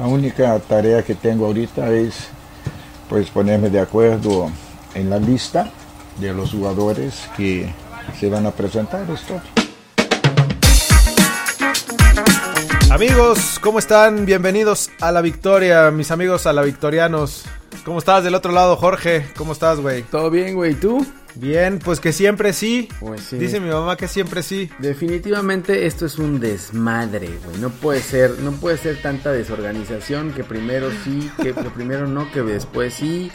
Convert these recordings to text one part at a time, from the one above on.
La única tarea que tengo ahorita es pues ponerme de acuerdo en la lista de los jugadores que se van a presentar. Esto. Amigos, ¿cómo están? Bienvenidos a la victoria, mis amigos a la victorianos. ¿Cómo estás del otro lado, Jorge? ¿Cómo estás, güey? Todo bien, güey. ¿Tú? Bien, pues que siempre sí. Pues sí. Dice mi mamá que siempre sí. Definitivamente esto es un desmadre, güey. No puede ser, no puede ser tanta desorganización que primero sí, que, que primero no, que después sí.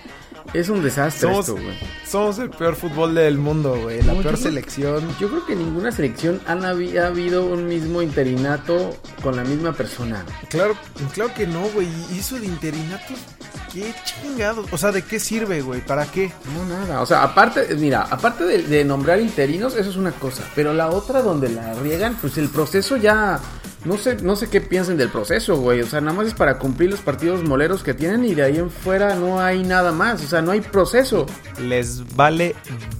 Es un desastre Somos, esto, güey. somos el peor fútbol del mundo, güey. La No, peor yo- selección. Yo creo que en ninguna selección han habi- ha habido un mismo interinato con la misma persona. Claro, claro que no, güey. ¿Y eso de interinatos? ¿Qué chingados? O sea, ¿de qué sirve, güey? ¿Para qué? No, nada. O sea, aparte, mira, aparte de, de nombrar interinos, eso es una cosa. Pero la otra donde la riegan, pues el proceso ya. No sé, no sé qué piensen del proceso, güey. O sea, nada más es para cumplir los partidos moleros que tienen y de ahí en fuera no hay nada más. O sea, no hay proceso. Les vale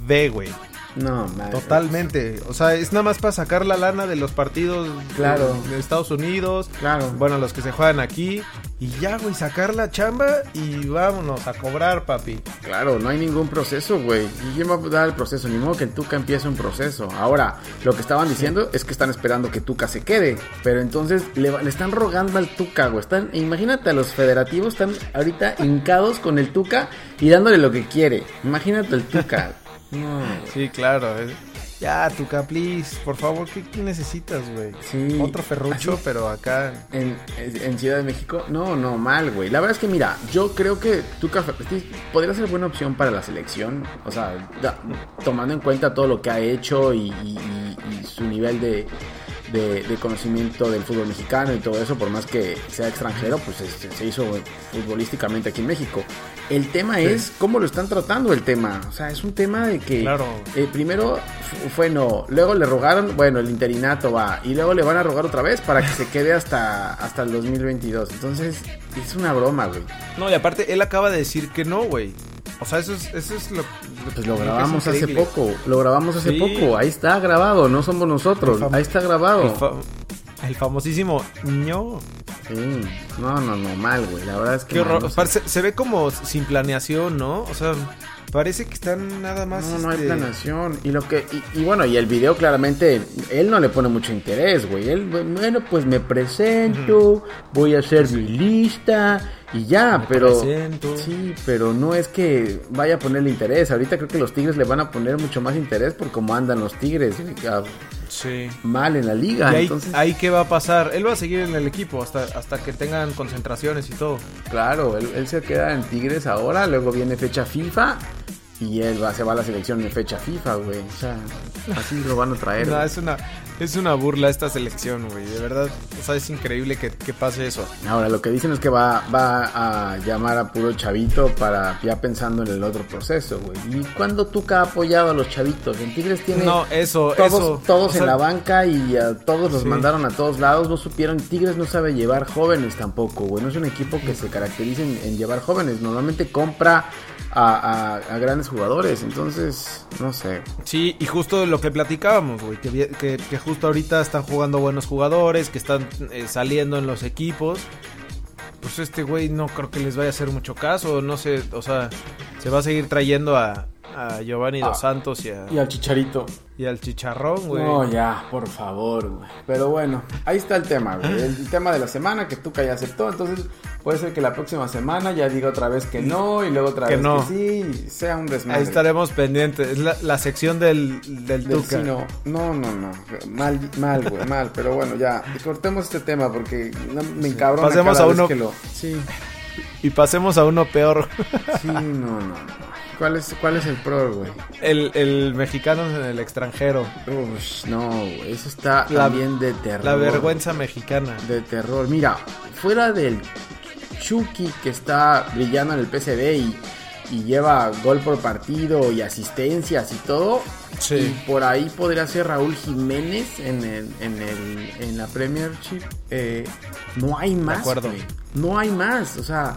B, güey. No, madre. Totalmente. O sea, es nada más para sacar la lana de los partidos Claro. de, Estados Unidos. Claro. Bueno, los que se juegan aquí. Y ya, güey, sacar la chamba y vámonos a cobrar, papi. Claro, no hay ningún proceso, güey. ¿Y quién va a dar el proceso? Ni modo que el Tuca empiece un proceso. Ahora, lo que estaban diciendo es que están esperando que Tuca se quede. Pero entonces le, le están rogando al Tuca, güey. Están, imagínate a los federativos, están ahorita hincados con el Tuca y dándole lo que quiere. Imagínate el Tuca. No, güey. Sí, claro. Ya, Tuca, please. Por favor, ¿qué, qué necesitas, güey? Sí. Otro ferrucho, Así- pero acá. En, en Ciudad de México, no, no, mal, güey. La verdad es que, mira, yo creo que Tuca Ferretti podría ser buena opción para la selección. O sea, da- tomando en cuenta todo lo que ha hecho y, y- y- y su nivel de, de- de conocimiento del fútbol mexicano y todo eso, por más que sea extranjero, pues se, se hizo futbolísticamente aquí en México. El tema es cómo lo están tratando el tema. O sea, es un tema de que Claro. eh, primero fu- fue no, luego le rogaron, bueno, el interinato va, y luego le van a rogar otra vez para que se quede hasta, hasta el 2022. Entonces, es una broma, güey. No, y aparte, él acaba de decir que no, güey. O sea, eso es, eso es lo. Pues lo que es grabamos hace poco, lo grabamos hace Sí. poco, ahí está grabado, no somos nosotros, ahí está grabado. El, fa- el famosísimo ño. Sí, no, no, no, mal, güey, la verdad es que... Qué mal, horror. no sé. Parece- se ve como sin planeación, ¿no? O sea, parece que están nada más. No, no hay este, planeación. Y lo que y, y bueno, y el video claramente él no le pone mucho interés, güey. Él bueno, pues me presento, voy a hacer mi lista y ya, Me pero presento. sí, pero no es que vaya a ponerle interés. Ahorita creo que los Tigres le van a poner mucho más interés por cómo andan los Tigres, güey, Sí. mal en la liga, ¿Y ahí, entonces ahí qué va a pasar? Él va a seguir en el equipo hasta, hasta que tengan concentraciones y todo. claro, él, él se queda en Tigres ahora, luego viene fecha FIFA y él va, se va a la selección en fecha FIFA, güey. O sea, así lo van a traer. No, es una, es una burla esta selección, güey. De verdad, o sea, es increíble que, que pase eso. Ahora, lo que dicen es que va, va a llamar a puro chavito para ya pensando en el otro proceso, güey. ¿Y cuándo Tuca ha apoyado a los chavitos? En Tigres tiene No, eso, todos, eso. todos O sea, en la banca y a todos los Sí. mandaron a todos lados. No supieron, Tigres no sabe llevar jóvenes tampoco, güey. No es un equipo que se caracterice en, en llevar jóvenes. Normalmente compra a, grandes jugadores. Entonces, no sé. Sí, y justo lo que platicábamos, güey, que, que, que justo ahorita están jugando buenos jugadores, que están eh, saliendo en los equipos. Pues este güey no creo que les vaya a hacer mucho caso, no sé, o sea, se va a seguir trayendo a, a Giovanni Dos Ah. Santos y, a- Y al chicharito. y al Chicharrón, güey. No, ya, por favor, güey. Pero bueno, ahí está el tema, güey. El tema de la semana que Tuca ya aceptó. Entonces, puede ser que la próxima semana ya diga otra vez que no y luego otra Que vez no. que sí. y Sea un desmadre. Ahí estaremos pendientes, es la, la sección del, del Del Tuca. sí, no. no, no. Mal, mal, güey, mal. Pero bueno, ya. Cortemos este tema porque no, me encabrona Pasemos cada a vez uno- que lo... Sí, Y pasemos a uno peor, sí, no, no, no. ¿Cuál es, cuál es el pro, güey? el, el mexicano en el extranjero, Uy, no, güey. Eso está La- también de terror. la vergüenza mexicana. de terror. Mira, fuera del Chucky que está brillando en el PCB y, y lleva gol por partido y asistencias y todo. Sí. Y por ahí podría ser Raúl Jiménez en, el, en, el, en la Premiership. Eh, no hay más. acuerdo. güey. No hay más. O sea,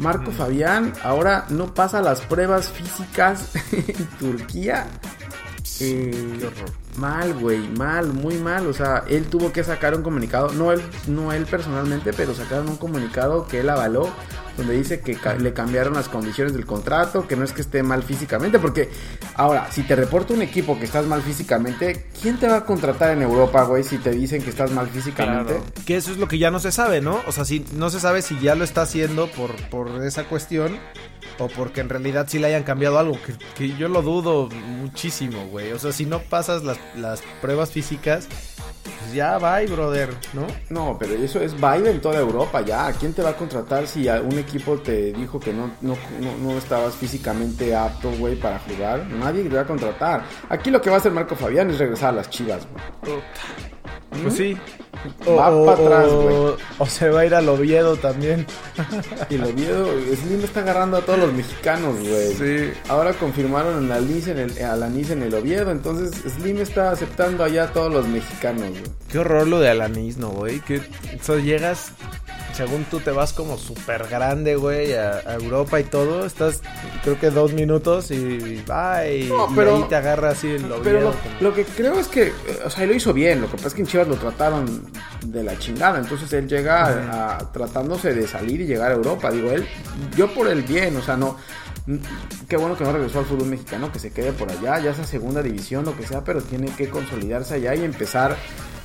Marco Fabián ahora no pasa las pruebas físicas en Turquía. Eh, Qué horror. Mal, güey, mal, muy mal. O sea, él tuvo que sacar un comunicado, no él, no él personalmente, pero sacaron un comunicado que él avaló, donde dice que le cambiaron las condiciones del contrato, que no es que esté mal físicamente, porque ahora, si te reporta un equipo que estás mal físicamente, ¿quién te va a contratar en Europa, güey, si te dicen que estás mal físicamente? Claro. Que eso es lo que ya no se sabe, ¿no? O sea, si no se sabe si ya lo está haciendo por, por esa cuestión o porque en realidad sí le hayan cambiado algo, que, que yo lo dudo muchísimo, güey. O sea, si no pasas las, las pruebas físicas, pues ya bye, brother, ¿no? No, pero eso es baile en toda Europa ya. ¿Quién te va a contratar si a un equipo te dijo que no, no, no, no estabas físicamente apto, güey, para jugar? Nadie te va a contratar. Aquí lo que va a hacer Marco Fabián es regresar a las chivas, güey. Pues sí. Va pa' atrás, güey. o se va a ir al Oviedo también. Y el Oviedo, Slim está agarrando a todos los mexicanos, güey. Sí. Ahora confirmaron a Liz en el, a Alanis en el Oviedo, entonces Slim está aceptando allá a todos los mexicanos, güey. Qué horror lo de Alanis, ¿no, güey? Que o sea, llegas, según tú te vas como súper grande, güey, a, a Europa y todo. Estás, creo que dos minutos y bye. No, y ahí te agarra así el Oviedo. Pero lo, como- lo que creo es que, eh, o sea, lo hizo bien. Lo que pasa es que en Chivas lo trataron de la chingada. Entonces él llega a- a- tratándose de salir y llegar a Europa. Digo, él, yo por el bien, o sea, no. Qué bueno que no regresó al fútbol mexicano, que se quede por allá, ya sea segunda división, lo que sea, pero tiene que consolidarse allá y empezar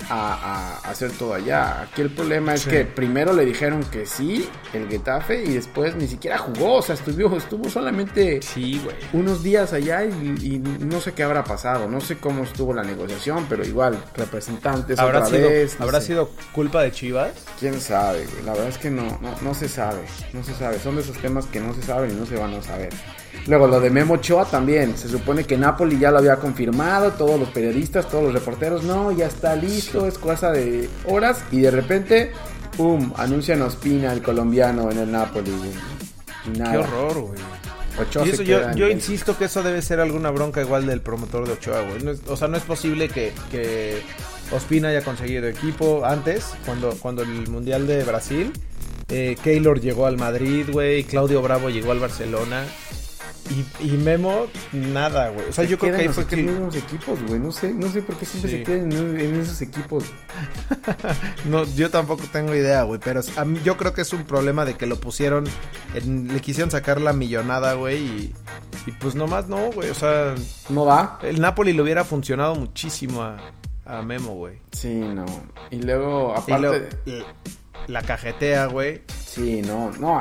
a, a hacer todo allá. Aquí el problema es Sí. que primero le dijeron que sí, el Getafe, y después ni siquiera jugó, o sea, estuvo, estuvo solamente Sí, güey. unos días allá y, y no sé qué habrá pasado, no sé cómo estuvo la negociación, pero igual, representantes ¿Habrá, otra sido, vez. no ¿habrá sé. sido culpa de Chivas? ¿Quién sabe? güey? La verdad es que no, no, no se sabe, no se sabe. Son de esos temas que no se saben y no se van a saber. Luego, lo de Memo Ochoa también. Se supone que Napoli ya lo había confirmado, todos los periodistas, todos los reporteros, no, ya está listo, es cosa de horas. Y de repente, ¡pum! Anuncian a Ospina, el colombiano, en el Napoli. güey. Y nada. Qué horror, güey. Ochoa Y se eso yo, en yo el- insisto que eso debe ser alguna bronca igual del promotor de Ochoa, güey. No es- o sea, no es posible que, que Ospina haya conseguido equipo antes, cuando, cuando el Mundial de Brasil. Eh, Keylor llegó al Madrid, güey. Claudio Bravo llegó al Barcelona. Y, y Memo, nada, güey. O sea, Se yo creo que ahí fue que... mismos equipos, güey. No sé, no sé por qué siempre Sí. se quedan en, en esos equipos. No, yo tampoco tengo idea, güey. Pero a mí- yo creo que es un problema de que lo pusieron. en- le quisieron sacar la millonada, güey. Y, y pues nomás no, güey. O sea, No va. el Napoli le hubiera funcionado muchísimo a, a Memo, güey. Sí, no. Y luego, Y aparte. luego, l- la cajetea, güey. Sí, no, no,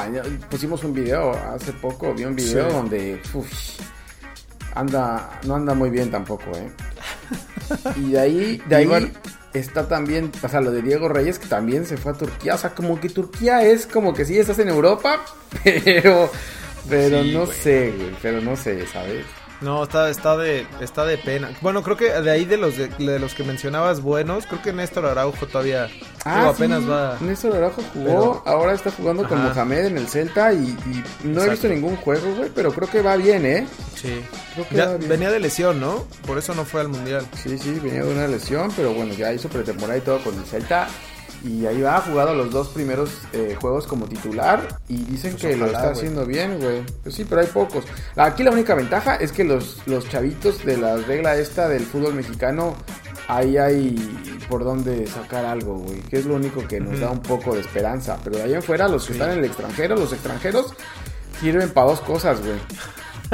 pusimos un video hace poco, vi un video Sí. donde uf, anda, no anda muy bien tampoco, eh. Y de ahí, de ahí Igual- está también, o sea, lo de Diego Reyes que también se fue a Turquía, o sea, como que Turquía es como que sí estás en Europa, pero, pero Sí, no güey. sé, güey, pero no sé, ¿sabes? No, está, está de, está de pena. Bueno, creo que de ahí de los de, de los que mencionabas buenos, creo que Néstor Araujo todavía digo, apenas sí, va. Néstor Araujo jugó, Pero- ahora está jugando con. Mohamed en el Celta y, y no he visto ningún juego, güey, pero creo que va bien, ¿eh? Sí. Creo que Ya va bien. venía de lesión, ¿no? Por eso no fue al mundial. Sí, sí, venía de una lesión, pero bueno, ya hizo pretemporada y todo con el Celta. Y ahí va, ha jugado los dos primeros eh, juegos como titular. Y dicen Pues que lo está haciendo bien, güey. Pues sí, pero hay pocos. Aquí la única ventaja es que los, los chavitos de la regla esta del fútbol mexicano, ahí hay por dónde sacar algo, güey. Que es lo único que nos da un poco de esperanza. Pero de ahí en fuera, los que están en el extranjero, los extranjeros, sirven para dos cosas, güey.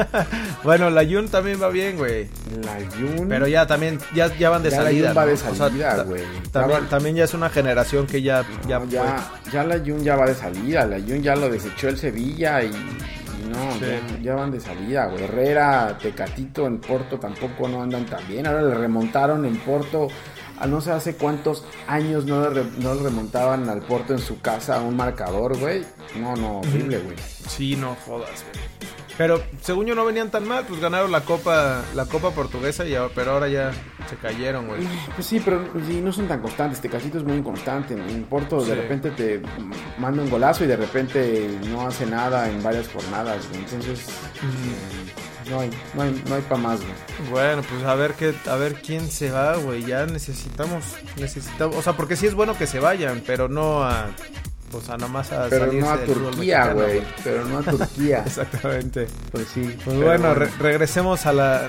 Bueno, la Jun también va bien, güey. La Jun. Pero ya también, ya, ya van de Ya la salida. Jun va ¿no? de O sea, salida, güey. También, Ya va- también ya es una generación que ya, ya, No, ya, ya la Jun ya va de salida, la Jun ya lo desechó el Sevilla y, y no, Sí. ya, ya van de salida, güey. Herrera, Tecatito en Porto tampoco no andan tan bien, ahora le remontaron en Porto, a no sé hace cuántos años no le, no le remontaban al Porto en su casa a un marcador, güey. No, no, horrible, güey. Sí, no jodas, güey. Pero según yo no venían tan mal, pues ganaron la copa, la copa portuguesa y pero ahora ya se cayeron, güey. Pues sí, pero sí, no son tan constantes. Tecatito es muy inconstante. En Porto Sí. de repente te manda un golazo y de repente no hace nada en varias jornadas, güey. Entonces, eh, no hay, no hay, no hay para más, güey. Bueno, pues a ver qué, a ver quién se va, güey. Ya necesitamos, necesitamos, o sea, porque sí es bueno que se vayan, pero no a, o sea, nomás a Pero no a Turquía, güey. Pero no a Turquía. Exactamente. Pues sí. Pues bueno, re- regresemos a la,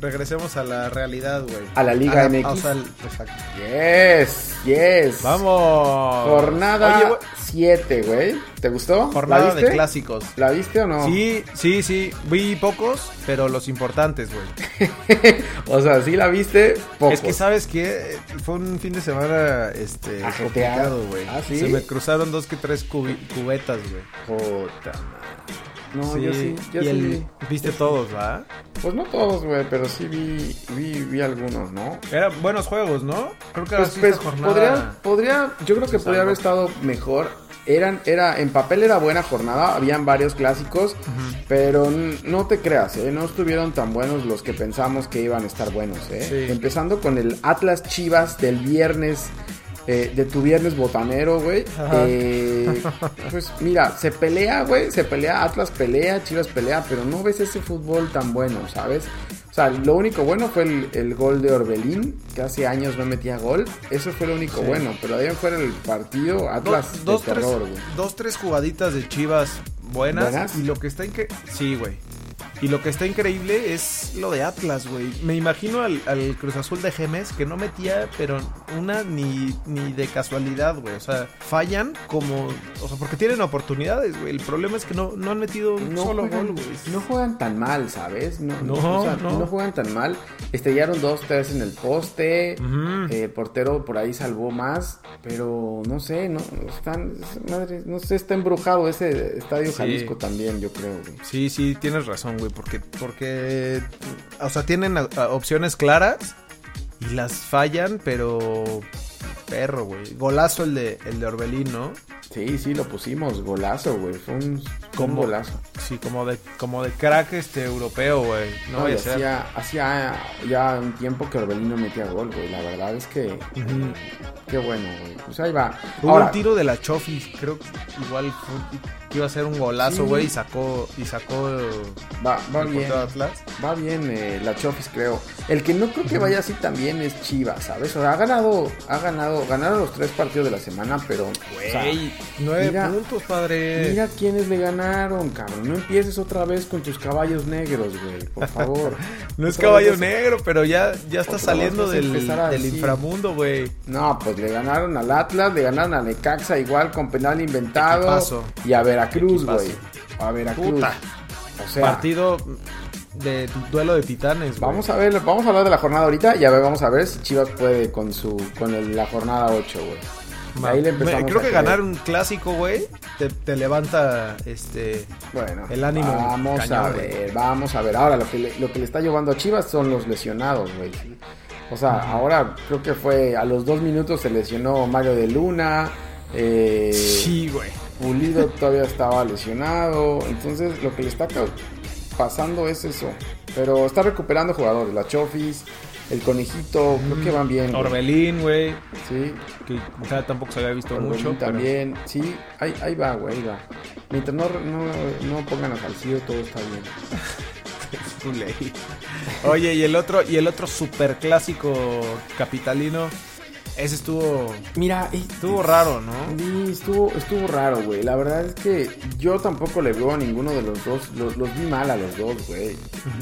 regresemos a la realidad, güey. A la Liga A MX. o sea, exacto. Yes, yes. Vamos. Jornada Oye, güey, 7, güey. ¿Te gustó? jornada ¿La de clásicos. ¿La viste o no? Sí, sí, sí. Vi pocos, pero los importantes, güey. o sea, sí la viste, pocos. Es que sabes que fue un fin de semana este complicado, güey. ¿Ah, sí? Se me cruzaron dos que tres cubi- cubetas, güey. Puta No, yo sí, yo y sí el- viste todos, ¿va? Pues no todos, güey, pero sí vi, vi, vi algunos, ¿no? Eran buenos juegos, ¿no? Creo que Pues, así pues, jornada. podría, podría, yo creo que podría haber estado mejor. Eran, era, en papel era buena jornada, habían varios clásicos, pero no te creas, ¿eh? no estuvieron tan buenos los que pensamos que iban a estar buenos, ¿eh? Sí. Empezando con el Atlas Chivas del viernes, eh, de tu viernes botanero, güey. Eh, pues mira, se pelea, güey, se pelea, Atlas pelea, Chivas pelea, pero no ves ese fútbol tan bueno, ¿sabes? O sea, lo único bueno fue el, el gol de Orbelín, que hace años no metía gol. Eso fue lo único Sí. bueno, pero ahí en fuera el partido, Do- Atlas dos, de tres, terror, güey. dos, tres jugaditas de Chivas buenas. ¿Buenas? Y lo que está increíble. Sí, güey. Y lo que está increíble es lo de Atlas, güey. Me imagino al, al Cruz Azul de Gemes que no metía, pero una ni, ni de casualidad, güey. O sea, fallan como. O sea, porque tienen oportunidades, güey. El problema es que no, no han metido un No solo juegan, gol, güey. no juegan tan mal, ¿sabes? No, No, o sea, no. no juegan tan mal. Estrellaron dos, tres en el poste. Eh, portero por ahí salvó más, pero no sé, no están, madre, no sé, está embrujado ese estadio Sí. Jalisco también, yo creo, güey. Sí, sí, tienes razón, güey, porque, porque, o sea, tienen opciones claras y las fallan, pero perro, güey. Golazo el de, el de Orbelín, ¿no? Sí, sí, lo pusimos, golazo, güey, fue un, un ¿Cómo? golazo. Sí, como de, como de crack este europeo, güey. No, No, y hacía, hacía ya un tiempo que Orbelín no metía gol, güey, la verdad es que, qué bueno, güey, pues ahí va. Hubo Ahora, un tiro de la Chofis, creo que igual fue- que iba a ser un golazo, Sí. güey, y sacó, y sacó va, va el bien, Atlas. va bien eh, la Chofis, creo. El que no creo que vaya así también es Chivas, ¿sabes? O sea, ha ganado, ha ganado, ganaron los tres partidos de la semana, pero, Güey, nueve mira- puntos, padre. Mira quiénes le ganaron, cabrón. No empieces otra vez con tus caballos negros, güey. Por favor. No es caballo vez- negro, pero ya, ya está saliendo del, inframundo, güey. No, pues le ganaron al Atlas, le ganaron a Necaxa igual con penal inventado. Equipazo. Y a Veracruz, güey. A Veracruz. Puta. O sea, Partido de duelo de titanes, güey. vamos a ver, vamos a hablar de la jornada ahorita y a ver, vamos a ver si Chivas puede con su con el- la jornada 8, güey. Ma- Ahí le me- empezamos Creo que ganar un clásico, güey, te, te levanta este Bueno, El ánimo Vamos cañón, a ver, vamos a ver. Ahora, lo que, le, lo que le está llevando a Chivas son los lesionados, güey. O sea, ahora creo que fue a los dos minutos se lesionó Mario de Luna. Eh, Sí, güey. Pulido todavía estaba lesionado. Entonces, lo que le está pasando es eso. Pero está recuperando jugadores. La Chofis, el Conejito, creo que van bien. Orbelín, güey, Sí, que sea, tampoco se había visto Orbelín mucho. pero- también. Sí, ahí, ahí va, güey, ahí va. Mientras no, no, no pongan a Salcido, todo está bien. Oye, y el otro, y el otro super clásico capitalino, ese estuvo, Mira, estuvo raro, ¿no? Sí, estuvo, estuvo raro, güey. La verdad es que yo tampoco le veo a ninguno de los dos. Los, los vi mal a los dos, güey.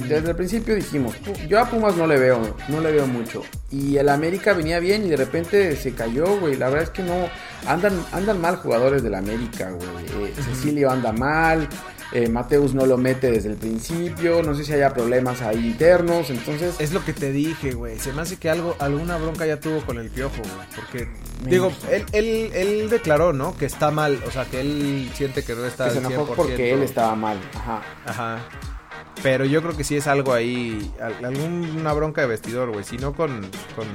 Desde el principio dijimos, "Pu- yo a Pumas no le veo, no le veo mucho. Y el América venía bien y de repente se cayó, güey. La verdad es que no. Andan, andan mal jugadores del América, güey. Eh, Cecilio anda mal. Eh, Mateus no lo mete desde el principio. No sé si haya problemas ahí internos. Entonces, Es lo que te dije, güey. Se me hace que algo, alguna bronca ya tuvo con el piojo, güey. Porque, Me digo, él, él, él declaró, ¿no? Que está mal. O sea, que él siente que no está que se al enojó 100%. porque él estaba mal. Ajá. Ajá. Pero yo creo que sí es algo ahí, al- alguna bronca de vestidor, güey. Si no con, con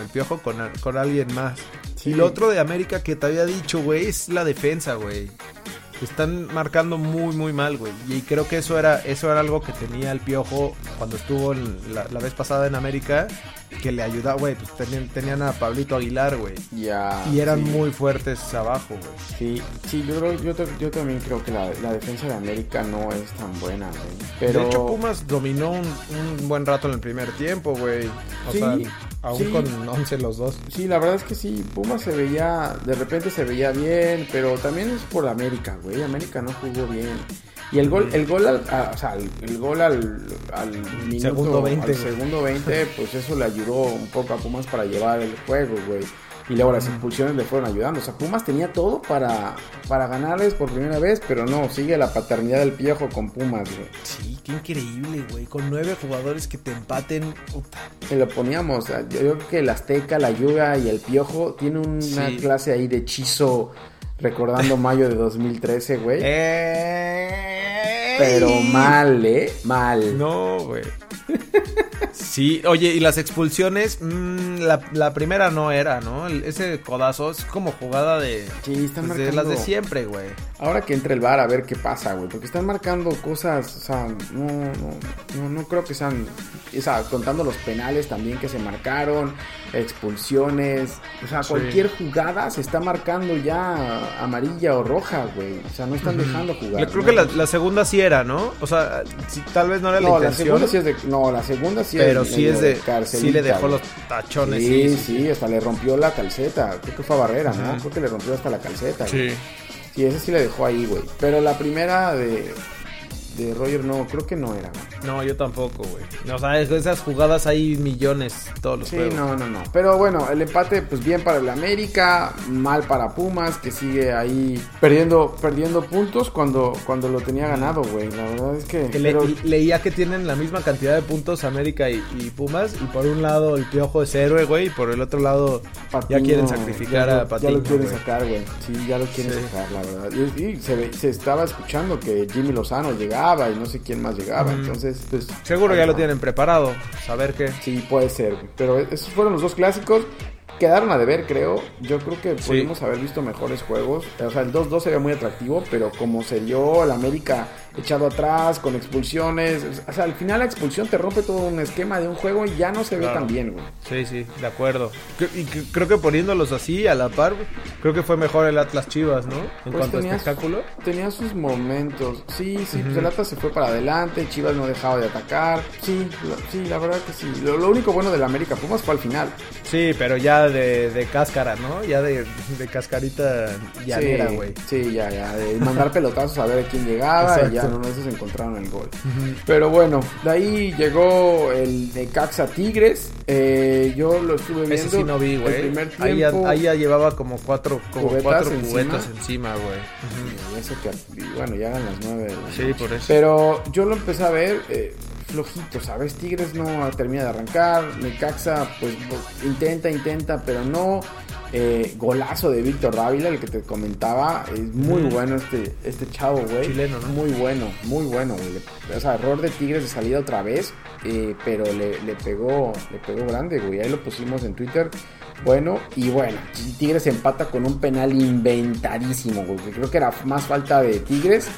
el piojo, con, con alguien más. Sí. Y lo otro de América que te había dicho, güey, es la defensa, güey. Están marcando muy, muy mal, güey. Y creo que eso era, eso era algo que tenía el piojo cuando estuvo en la, la vez pasada en América. Que le ayudaba, güey. Pues tenían, tenían a Pablito Aguilar, güey. Ya, Y eran sí. muy fuertes abajo, güey. Sí, sí, yo, creo, yo, yo también creo que la, la defensa de América no es tan buena, güey. Pero De hecho, Pumas dominó un, un buen rato en el primer tiempo, güey. O Sí, sea, Aún Sí. con 11 los dos. Sí, la verdad es que sí, Pumas se veía, de repente se veía bien, pero también es por América, güey. América no jugó bien. Y el gol, el gol al, a- o sea, el, el gol al, al minuto, Segundo 20, al segundo 20, pues eso le ayudó un poco a Pumas para llevar el juego, güey. Y luego las impulsiones le fueron ayudando. O sea, Pumas tenía todo para, para ganarles por primera vez, pero no, sigue la paternidad del viejo con Pumas, güey. Sí, qué increíble, güey. Con nueve jugadores que te empaten. puta. Se lo poníamos. Yo creo que el Azteca, la Yuga y el Piojo tienen una Sí. clase ahí de hechizo recordando mayo de 2013, güey. Eh, Pero mal, ¿eh? Mal. No, güey. Sí, oye, y las expulsiones, mm, la, la primera no era, ¿no? El- ese codazo es como jugada de, Sí, están pues, de las de siempre, güey. Ahora que entre el bar a ver qué pasa, güey. Porque están marcando cosas, o sea, no, no, no, no creo que sean. O sea, contando los penales también que se marcaron, expulsiones. O sea, Sí. cualquier jugada se está marcando ya amarilla o roja, güey. O sea, no están dejando jugar. Yo creo ¿no? que la, la segunda sí era, ¿no? O sea, sí, tal vez no era la No, la intención, segunda sí es de. No, la segunda sí pero es sí es de... Sí le dejó los tachones. Sí, sí, hasta le rompió la calceta. Creo que fue a Barrera, ¿no? Creo que le rompió hasta la calceta. güey. Sí. Sí, ese sí le dejó ahí, güey. Pero la primera de, de Roger no, creo que no era, güey. No, yo tampoco, güey. O sea, es- esas jugadas hay millones todos los Sí, juegos. no, no, no. Pero bueno, el empate, pues bien para el América, mal para Pumas, que sigue ahí perdiendo, perdiendo puntos cuando, cuando lo tenía ganado, güey. La verdad es que. Que le- pero- leía que tienen la misma cantidad de puntos América y, y Pumas. Y por un lado el Piojo es héroe, güey. Y por el otro lado ya quieren sacrificar ya lo- a Patiño. Ya lo quieren güey. sacar, güey. Sí, ya lo quieren Sí. sacar, la verdad. Y, y se, se estaba escuchando que Jimmy Lozano llegaba y no sé quién más llegaba. Ujú. Entonces, pues. Seguro ya ahí lo tienen preparado. Saber qué. Sí, puede ser. Pero esos fueron los dos clásicos. Quedaron a deber, creo. Yo creo que Sí. pudimos haber visto mejores juegos. O sea, el 2-2 se ve muy atractivo, pero como se dio el América echado atrás, con expulsiones. O sea, al final la expulsión te rompe todo un esquema de un juego y ya no se ve tan bien, güey. Sí, sí, de acuerdo. Y cre- creo que poniéndolos así a la par, creo que fue mejor el Atlas Chivas, ¿no? En Pues cuanto a tenías- espectáculo. Tenía sus momentos. Sí, sí, pues Ujú. el Atlas se fue para adelante, Chivas no dejaba de atacar. Sí, la- sí, la verdad que sí. Lo, lo único bueno del América Pumas fue al final. Sí, pero ya de, de cáscara, ¿no? Ya de, de cascarita llanera, sí, güey. Sí, ya, ya. De mandar pelotazos a ver a quién llegaba y ya Exacto. en uno de esos encontraron el gol. Pero bueno, de ahí llegó el de Caxa Tigres. Eh, yo lo estuve viendo. Ese sí no vi, El güey. primer Ahí, ya- tiempo. ahí ya llevaba como cuatro, como Cubetas cuatro encima. cubetas encima, güey. Y eso que, bueno, ya eran las nueve. de la Sí, por eso. Pero yo lo empecé a ver eh, flojito, ¿sabes? Tigres no termina de arrancar. Necaxa, pues bo- intenta, intenta, pero no. Eh, golazo de Víctor Dávila, el que te comentaba. Es muy bueno este, este chavo, güey. Chileno, ¿no? Muy bueno, muy bueno, güey. O sea, error de Tigres de salida otra vez. eh, pero le, le pegó le pegó grande, güey. Ahí lo pusimos en Twitter. Bueno, y bueno, Tigres empata con un penal inventadísimo, güey. Creo que era más falta de Tigres.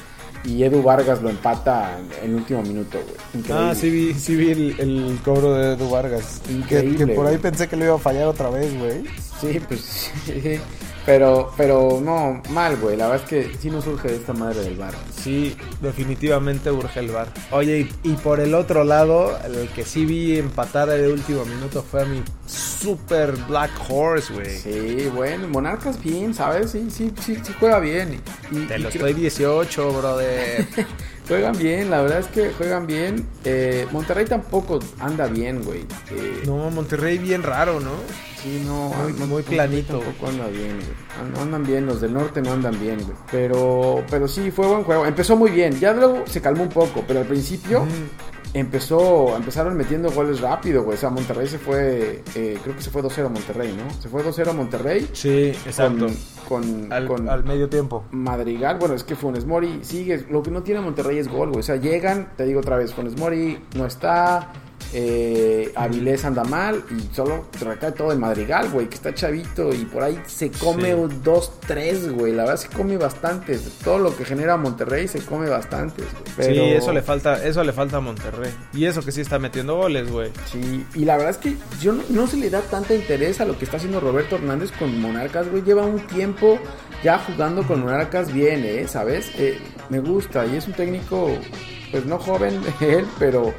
Y Edu Vargas lo empata en el último minuto, güey. Increíble. Ah, sí vi, sí vi el, el cobro de Edu Vargas. Increíble, Que, que por ahí güey. pensé que lo iba a fallar otra vez, güey. Sí, pues sí. Pero, pero no, mal, güey. La verdad es que sí nos surge de esta madre del bar. Sí, definitivamente urge el bar. Oye, y, y por el otro lado, el que sí vi empatar el último minuto fue a mi super Black Horse, güey. Sí, bueno, Monarcas bien, ¿sabes? Sí, sí, sí, sí juega bien. Y, Te y lo creo- estoy 18, brother. Juegan bien, la verdad es que juegan bien. Eh, Monterrey tampoco anda bien, güey. Eh, no, Monterrey bien raro, ¿no? Sí, no, Muy- no- muy no, planito, Tampoco anda bien, güey. No andan bien, los del norte no andan bien, güey. Pero, pero sí, fue buen juego. Empezó muy bien. Ya luego se calmó un poco, pero al principio empezó, empezaron metiendo goles rápido, güey. O sea, Monterrey se fue, eh, creo que se fue 2-0 Monterrey, ¿no? Se fue 2-0 Monterrey. Sí, exacto. Con, con, al, con al medio tiempo. Madrigal, bueno, es que Funes Mori sigue. Lo que no tiene Monterrey es gol, güey. O sea, llegan, te digo otra vez, Funes Mori no está. Eh, Avilés anda mal y solo te recae todo en Madrigal, güey, que está chavito y por ahí se come Sí. un 2-3, güey. La verdad se come bastantes. Todo lo que genera Monterrey se come bastantes, güey. Pero- Sí, eso le falta, eso le falta a Monterrey. Y eso que sí está metiendo goles, güey. Sí, y la verdad es que yo no, no se le da tanta interés a lo que está haciendo Roberto Hernández con Monarcas, güey. Lleva un tiempo ya jugando con Monarcas bien, ¿eh? ¿Sabes? Eh, me gusta y es un técnico, pues no joven él, pero,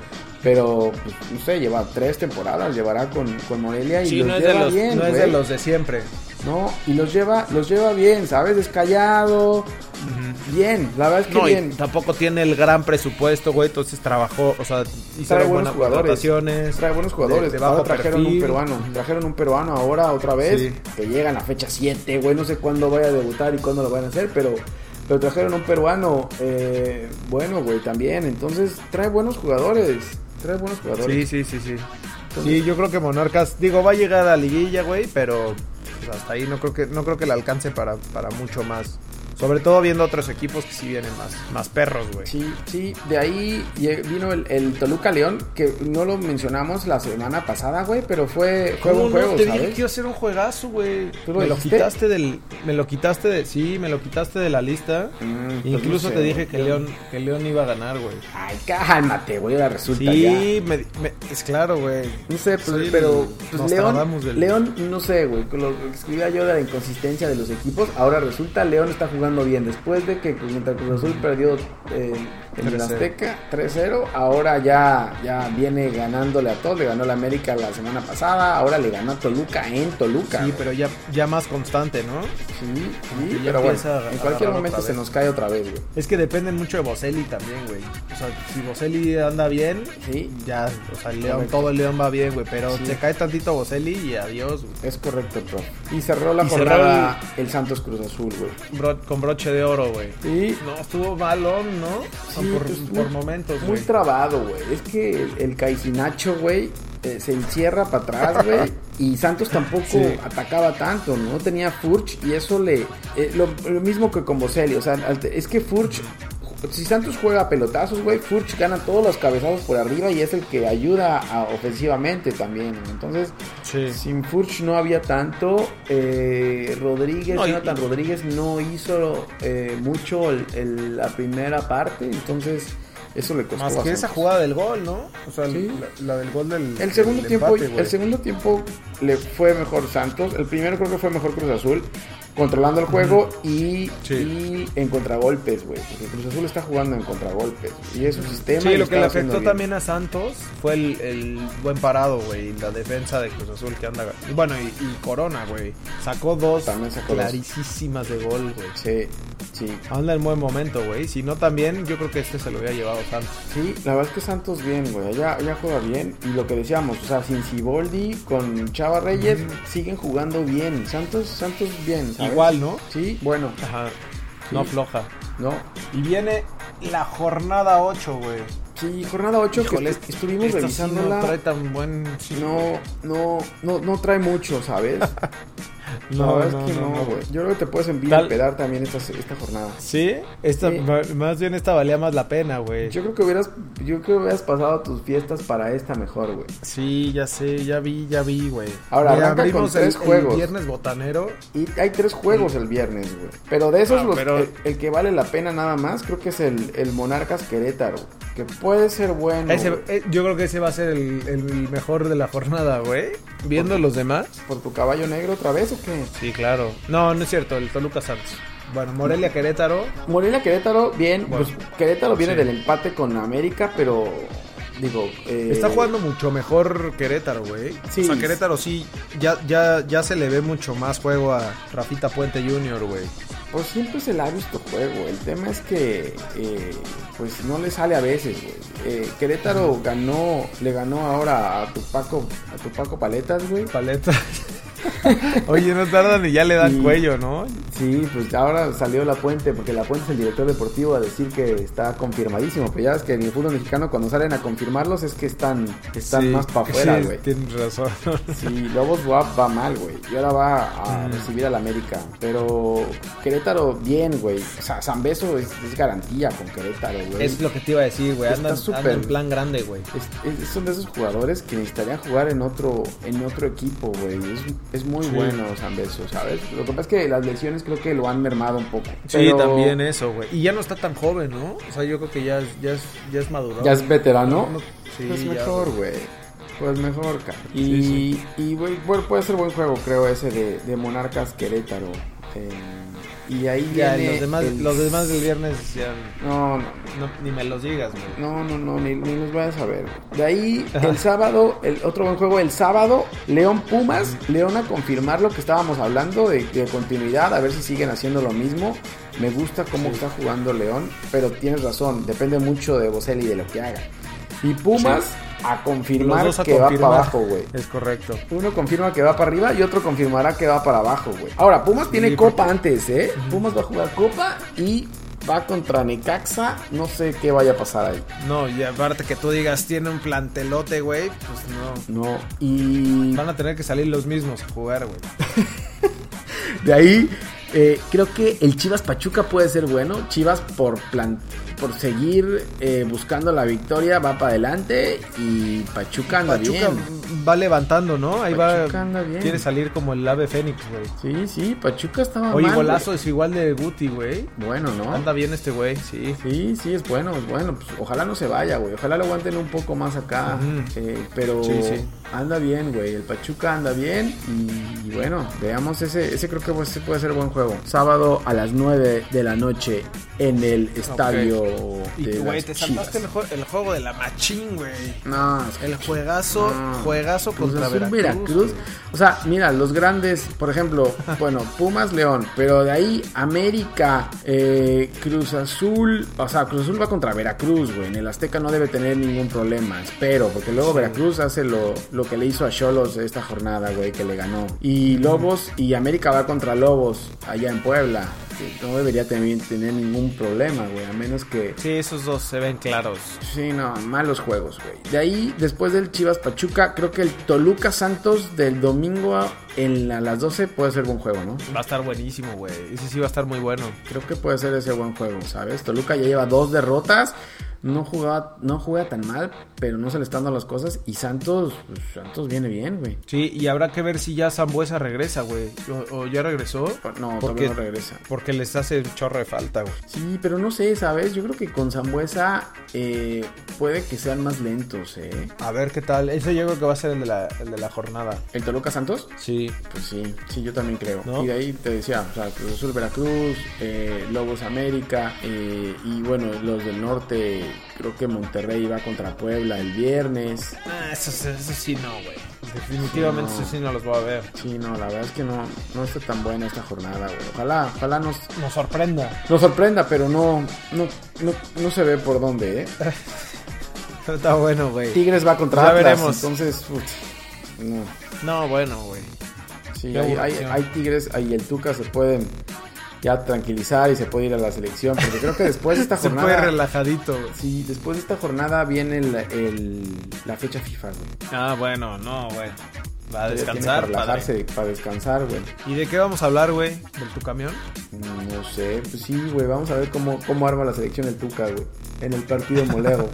Pero, pues, no sé, lleva tres temporadas, llevará con, con Morelia y Sí, los no lleva los, bien, no es de los de siempre. No, y los lleva, los lleva bien, ¿sabes? Descallado. Bien, la verdad es que No, bien. y tampoco tiene el gran presupuesto, güey. Entonces trabajó, o sea, Trae hicieron buenos buenas jugadores. Trae buenos jugadores. de- de bajo ahora trajeron perfil. un peruano. Trajeron un peruano ahora otra vez. Sí. Que llega a la fecha 7, güey. No sé cuándo vaya a debutar y cuándo lo van a hacer, pero, pero trajeron un peruano. eh, bueno, güey, también. Entonces trae buenos jugadores. Trae buenos jugadores. Sí, sí, sí, sí. Sí, yo creo que Monarcas, digo, va a llegar a liguilla, güey, pero pues, hasta ahí no creo que no creo que le alcance para, para mucho más. Sobre todo viendo otros equipos que sí vienen más, más perros, güey. Sí, sí, de ahí vino el, el Toluca León, que no lo mencionamos la semana pasada, güey, pero fue, fue ¿Cómo un no? juego, Te dije que iba a ser un juegazo, güey. ¿Tú lo Me lo quitaste del me lo quitaste de sí, me lo quitaste de la lista. Mm, pues Incluso te dije que León que León iba a ganar, güey. Ay, cálmate, güey, ahora resulta ya. Sí, me- me- es claro, güey. No sé, pues, el pero pues, León, del- León, no sé, güey, con lo que escribía yo de la inconsistencia de los equipos, ahora resulta León está jugando bien. Después de que contra Cruz Azul perdió eh, en el 3-0. Azteca 3-0, ahora ya, ya viene ganándole a todos, le ganó la América la semana pasada, ahora le ganó a Toluca en Toluca. Sí, güey. pero ya, ya más constante, ¿no? Sí, sí, pero bueno, a en cualquier momento se nos cae otra vez, güey. Es que depende mucho de Boselli también, güey. O sea, si Boselli anda bien, Sí. ya, o sea, el León, todo el León va bien, güey. Pero Sí. se cae tantito Boselli y adiós, güey. Es correcto, prof. Y cerró la Y cerró jornada el Santos Cruz Azul, güey. Bro- con broche de oro, güey. Sí, No, estuvo malón, ¿no? Sí, por, por muy- momentos, Muy güey. trabado, güey. Es que el, el Caicinacho, güey, eh, se encierra para atrás, güey. y Santos tampoco Sí. atacaba tanto, ¿no? Tenía Furch y eso le... eh, lo, lo mismo que con Boselli. O sea, es que Furch... Si Santos juega a pelotazos, güey, Furch gana todos los cabezazos por arriba y es el que ayuda a- ofensivamente también. Entonces, Sí. sin Furch no había tanto. eh, Rodríguez, No, y- Jonathan Rodríguez no hizo eh, mucho el- el- la primera parte, entonces eso le costó Más que bastante. esa jugada del gol, ¿no? O sea, Sí. la, la del gol del. El segundo del tiempo, empate, el segundo tiempo le fue mejor Santos. El primero creo que fue mejor Cruz Azul, controlando el juego y, Sí. y en contragolpes, güey. Porque Cruz Azul está jugando en contragolpes y es un sistema. Sí, y lo que le afectó también a Santos fue el, el buen parado, güey. La defensa de Cruz Azul que anda. y Bueno, y, y Corona, güey. Sacó dos clarísimas de gol, güey. Sí, sí. Anda en buen momento, güey. Si no, también yo creo que este se lo hubiera llevado Santos. Sí, la verdad es que Santos bien, güey. Ya, ya juega bien. Y lo que decíamos, o sea, sin Ciboldi, con Chava Reyes, siguen jugando bien. Santos, Santos bien. Igual, ¿no? Sí, bueno, Ajá. No Sí. floja. no. Y viene la jornada 8, güey. Sí, jornada 8 que Híjole, estu- estuvimos esta sí revisándola. no trae tan buen. No, no, no, no trae mucho, ¿sabes? No, es que no, no, no, güey. Yo creo que te puedes enviar Tal- a pedar también esta, esta jornada. Sí, esta, Sí. más bien esta valía más la pena, güey. Yo creo que hubieras, yo creo que hubieras pasado tus fiestas para esta mejor, güey. Sí, ya sé, ya vi, ya vi, güey. Ahora, Mira, arranca con abrimos tres el, juegos. El viernes botanero. Y hay tres juegos el viernes, güey. Pero de esos, Ah, los- pero- el, el que vale la pena nada más, creo que es el, el Monarcas Querétaro. Que puede ser bueno. Ese- eh, yo creo que ese va a ser el, el mejor de la jornada, güey. Viendo los demás. ¿Por tu caballo negro otra vez o qué? Sí, claro. No, no es cierto, el Toluca Santos. Bueno, Morelia Querétaro. Morelia Querétaro, bien. Bueno, pues Querétaro viene sí. del empate con América, pero digo. eh, Está jugando mucho mejor Querétaro, güey. Sí. O sea, Querétaro sí, ya, ya, ya se le ve mucho más juego a Rafita Puente Jr., güey. Pues siempre se le ha visto juego. El tema es que, eh, pues no le sale a veces, güey. Eh, Querétaro ganó, le ganó ahora a Tupaco, a Tupaco Paletas, güey. Paleta. Oye, no tardan y ya le dan Y- cuello, ¿no? Sí, pues ahora salió La Puente, porque La Puente es el director deportivo a decir que está confirmadísimo. Pero ya ves que en el fútbol mexicano cuando salen a confirmarlos es que están, están Sí, más para afuera, sí, güey. Tienes razón. Sí, Lobos WAP va mal, güey. Y ahora va a Mm. recibir al América. Pero Querétaro, bien, güey. O sea, San Beso es, es garantía con Querétaro, güey. Es lo que te iba a decir, güey. Anda, súper. anda en plan grande, güey. Es- es- son de esos jugadores que necesitarían jugar en otro en otro equipo, güey. Es, es muy Sí. bueno San Beso, ¿sabes? Lo que pasa es que las lesiones creo que lo han mermado un poco. Sí, Pero también eso, güey. Y ya no está tan joven, ¿no? O sea, yo creo que ya, es- ya, es, ya es maduro. Ya es veterano. No, sí, pues mejor, güey. Pues mejor, cara. Y, sí. y bueno, puede ser buen juego, creo, ese de, de Monarcas Querétaro. Eh, y ahí Ya, viene los demás, el- los demás del viernes ya No, no, no, ni me los digas, güey. no, no, no, ni, ni los vayas a ver. De ahí, el sábado, el otro buen juego, el sábado, León Pumas. León a confirmar lo que estábamos hablando de, de continuidad, a ver si siguen haciendo lo mismo. Me gusta cómo está jugando León, pero tienes razón, depende mucho de Boselli y de lo que haga. Y Pumas a confirmar a que va para abajo, güey. Es correcto. Uno confirma que va para arriba y otro confirmará que va para abajo, güey. Ahora, Pumas tiene copa antes, ¿eh? Pumas va a jugar copa y va contra Necaxa. No sé qué vaya a pasar ahí. No, y aparte que tú digas tiene un plantelote, güey, pues no. No. Y Van a tener que salir los mismos a jugar, güey. de ahí eh, creo que el Chivas Pachuca puede ser bueno. Chivas por plan por seguir eh, buscando la victoria va para adelante y Pachuca anda Pachuca bien. va levantando, ¿no? Ahí Pachuca va. anda bien. Quiere salir como el ave fénix, güey. Sí, sí, Pachuca estaba Oye, mal, golazo es igual de Guti, güey. Bueno, ¿no? Anda bien este güey, sí. Sí, sí, es bueno, es bueno. Pues, ojalá no se vaya, güey. Ojalá lo aguanten un poco más acá. Eh, pero Sí, sí. anda bien, güey. El Pachuca anda bien. Y, y bueno, veamos ese. Ese creo que puede ser buen juego. Sábado a las 9 de la noche en el estadio de güey, te Chivas. saltaste el, jue- el juego de la machín, güey. No, es que El juegazo, no. juegazo Cruz contra Veracruz. Veracruz. O sea, mira, los grandes, por ejemplo, bueno, Pumas León, pero de ahí América, eh, Cruz Azul, o sea, Cruz Azul va contra Veracruz, güey. En el Azteca no debe tener ningún problema, espero, porque luego Veracruz hace lo, lo que le hizo a Cholos esta jornada, güey, que le ganó. Y Lobos y América va contra Lobos allá en Puebla. No debería tener, tener ningún problema, güey, a menos que Sí, esos dos se ven claros. Sí, no, malos juegos, güey. De ahí, después del Chivas Pachuca, creo que el Toluca Santos del domingo en a las 12 puede ser buen juego, ¿no? Va a estar buenísimo, güey. Ese sí va a estar muy bueno. Creo que puede ser ese buen juego, ¿sabes? Toluca ya lleva dos derrotas, no jugaba, no juega tan mal, pero no se le están dando las cosas. Y Santos, pues, Santos viene bien, güey. Sí, y habrá que ver si ya Zambuesa regresa, güey. O, o ya regresó. No, Porque- todavía no regresa. Porque les hace un chorro de falta, güey. Sí, pero no sé, ¿sabes? Yo creo que con Zambuesa eh, puede que sean más lentos, ¿eh? A ver qué tal. Ese yo creo que va a ser el de la, el de la jornada. ¿El Toluca Santos? Sí. Pues sí, sí, yo también creo. ¿No? Y de ahí te decía, o sea, Cruz Azul Veracruz, eh, Lobos América, eh, y bueno, los del norte, creo que Monterrey va contra Puebla el viernes. Ah, eso, eso sí no, güey. Definitivamente Sí, no. eso sí no los voy a ver. Sí, no, la verdad es que no, no está tan buena esta jornada, güey. Ojalá, ojalá nos, Nos sorprenda. nos sorprenda, pero no, no, no, no se ve por dónde, ¿eh? Está bueno, güey. Tigres va contra Ya Atlas, veremos. entonces, put, no. No, bueno, güey. Sí, hay, hay, hay Tigres, ahí el Tuca se pueden ya tranquilizar y se puede ir a la selección, porque creo que después de esta Se jornada... fue relajadito, güey. Sí, después de esta jornada viene el, el- la fecha FIFA, güey. Ah, bueno, no, güey. Va a descansar, Para relajarse, padre. para descansar, güey. ¿Y de qué vamos a hablar, güey? ¿Del tu camión? No sé, pues sí, güey. Vamos a ver cómo, cómo arma la selección el Tuca, güey. En el partido molero.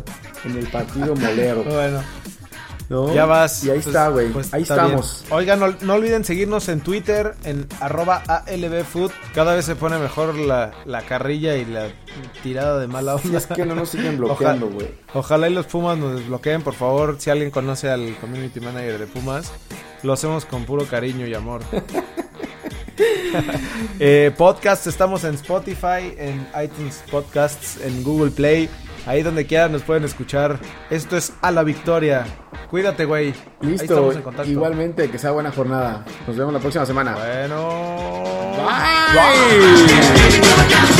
en el partido molero. Bueno, ¿no? ya vas. Y ahí Pues- está, güey. pues ahí está estamos. bien. Oigan, no, no olviden seguirnos en Twitter, en arroba ALBFood. Cada vez se pone mejor la, la carrilla y la tirada de mala onda. es que no nos siguen bloqueando, Ojalá- güey. Ojalá y los Pumas nos desbloqueen, por favor. Si alguien conoce al community manager de Pumas, lo hacemos con puro cariño y amor. eh, podcast, estamos en Spotify, en iTunes Podcasts, en Google Play. Ahí donde quieran nos pueden escuchar. Esto es A la Victoria. Cuídate, güey. Listo. estamos en contacto. Igualmente, que sea buena jornada. Nos vemos la próxima semana. Bueno. Bye.